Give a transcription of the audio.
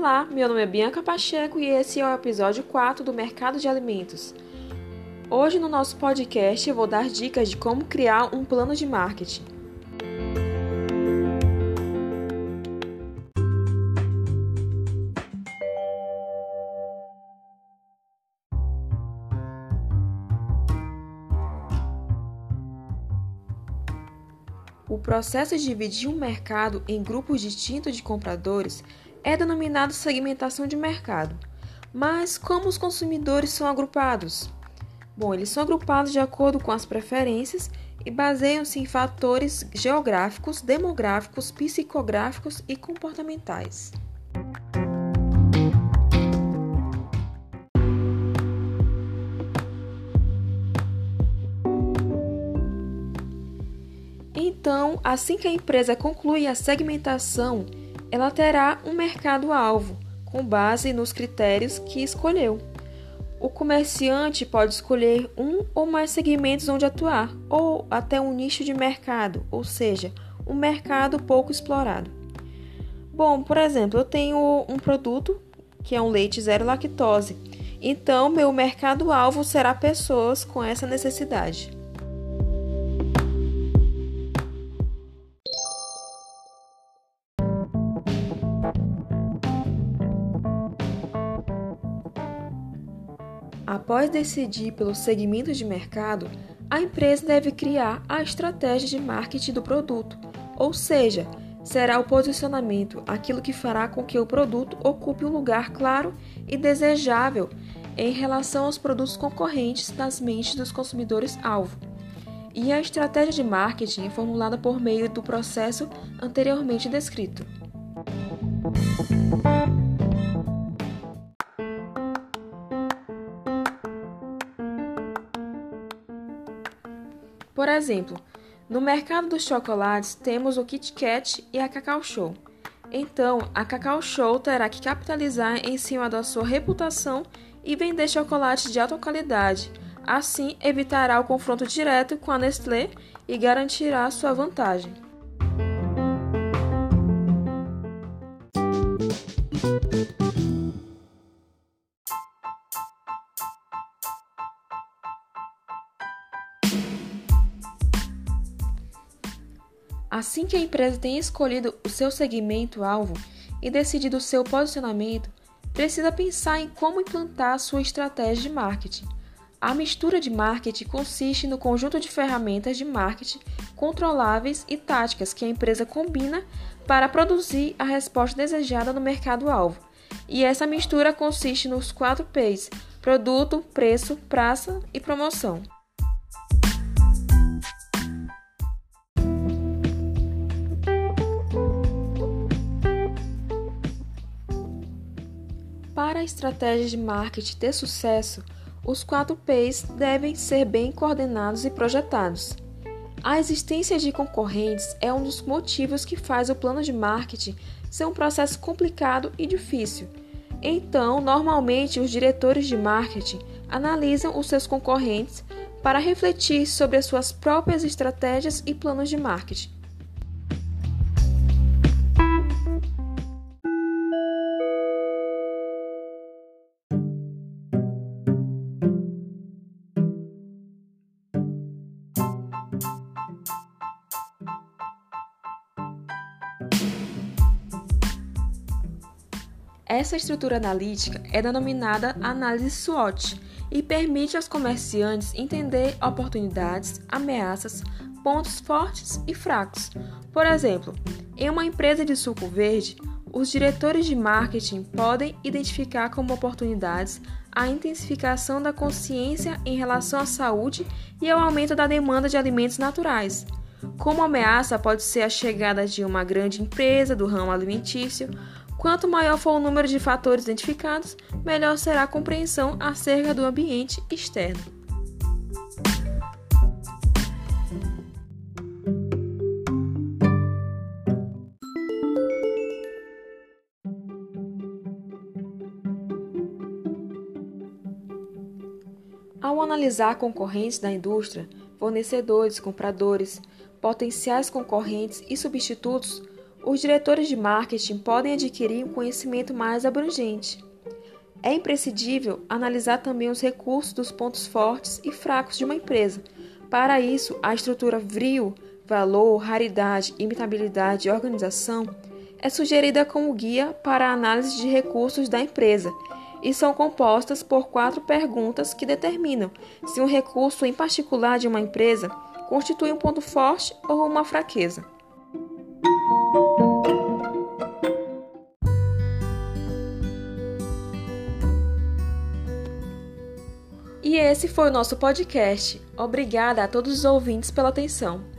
Olá, meu nome é Bianca Pacheco e esse é o episódio 4 do Mercado de Alimentos. Hoje no nosso podcast eu vou dar dicas de como criar um plano de marketing. O processo de dividir um mercado em grupos distintos de compradores é denominado segmentação de mercado. Mas como os consumidores são agrupados? Bom, eles são agrupados de acordo com as preferências e baseiam-se em fatores geográficos, demográficos, psicográficos e comportamentais. Então, assim que a empresa conclui a segmentação, ela terá um mercado-alvo com base nos critérios que escolheu. O comerciante pode escolher um ou mais segmentos onde atuar, ou até um nicho de mercado, ou seja, um mercado pouco explorado. Bom, por exemplo, eu tenho um produto que é um leite zero lactose, então meu mercado-alvo será pessoas com essa necessidade. Após decidir pelo segmento de mercado, a empresa deve criar a estratégia de marketing do produto, ou seja, será o posicionamento aquilo que fará com que o produto ocupe um lugar claro e desejável em relação aos produtos concorrentes nas mentes dos consumidores-alvo. E a estratégia de marketing é formulada por meio do processo anteriormente descrito. Por exemplo, no mercado dos chocolates temos o Kit Kat e a Cacau Show. Então, a Cacau Show terá que capitalizar em cima da sua reputação e vender chocolates de alta qualidade. Assim, evitará o confronto direto com a Nestlé e garantirá sua vantagem. Assim que a empresa tem escolhido o seu segmento-alvo e decidido o seu posicionamento, precisa pensar em como implantar sua estratégia de marketing. A mistura de marketing consiste no conjunto de ferramentas de marketing controláveis e táticas que a empresa combina para produzir a resposta desejada no mercado-alvo. E essa mistura consiste nos quatro P's: produto, preço, praça e promoção. Para a estratégia de marketing ter sucesso, os quatro P's devem ser bem coordenados e projetados. A existência de concorrentes é um dos motivos que faz o plano de marketing ser um processo complicado e difícil. Então, normalmente, os diretores de marketing analisam os seus concorrentes para refletir sobre as suas próprias estratégias e planos de marketing. Essa estrutura analítica é denominada análise SWOT e permite aos comerciantes entender oportunidades, ameaças, pontos fortes e fracos. Por exemplo, em uma empresa de suco verde, os diretores de marketing podem identificar como oportunidades a intensificação da consciência em relação à saúde e ao aumento da demanda de alimentos naturais. Como ameaça pode ser a chegada de uma grande empresa do ramo alimentício, Quanto maior for o número de fatores identificados, melhor será a compreensão acerca do ambiente externo. Ao analisar concorrentes da indústria, fornecedores, compradores, potenciais concorrentes e substitutos, os diretores de marketing podem adquirir um conhecimento mais abrangente. É imprescindível analisar também os recursos dos pontos fortes e fracos de uma empresa. Para isso, a estrutura VRIO, valor, raridade, imitabilidade e organização, é sugerida como guia para a análise de recursos da empresa e são compostas por quatro perguntas que determinam se um recurso em particular de uma empresa constitui um ponto forte ou uma fraqueza. Esse foi o nosso podcast. Obrigada a todos os ouvintes pela atenção.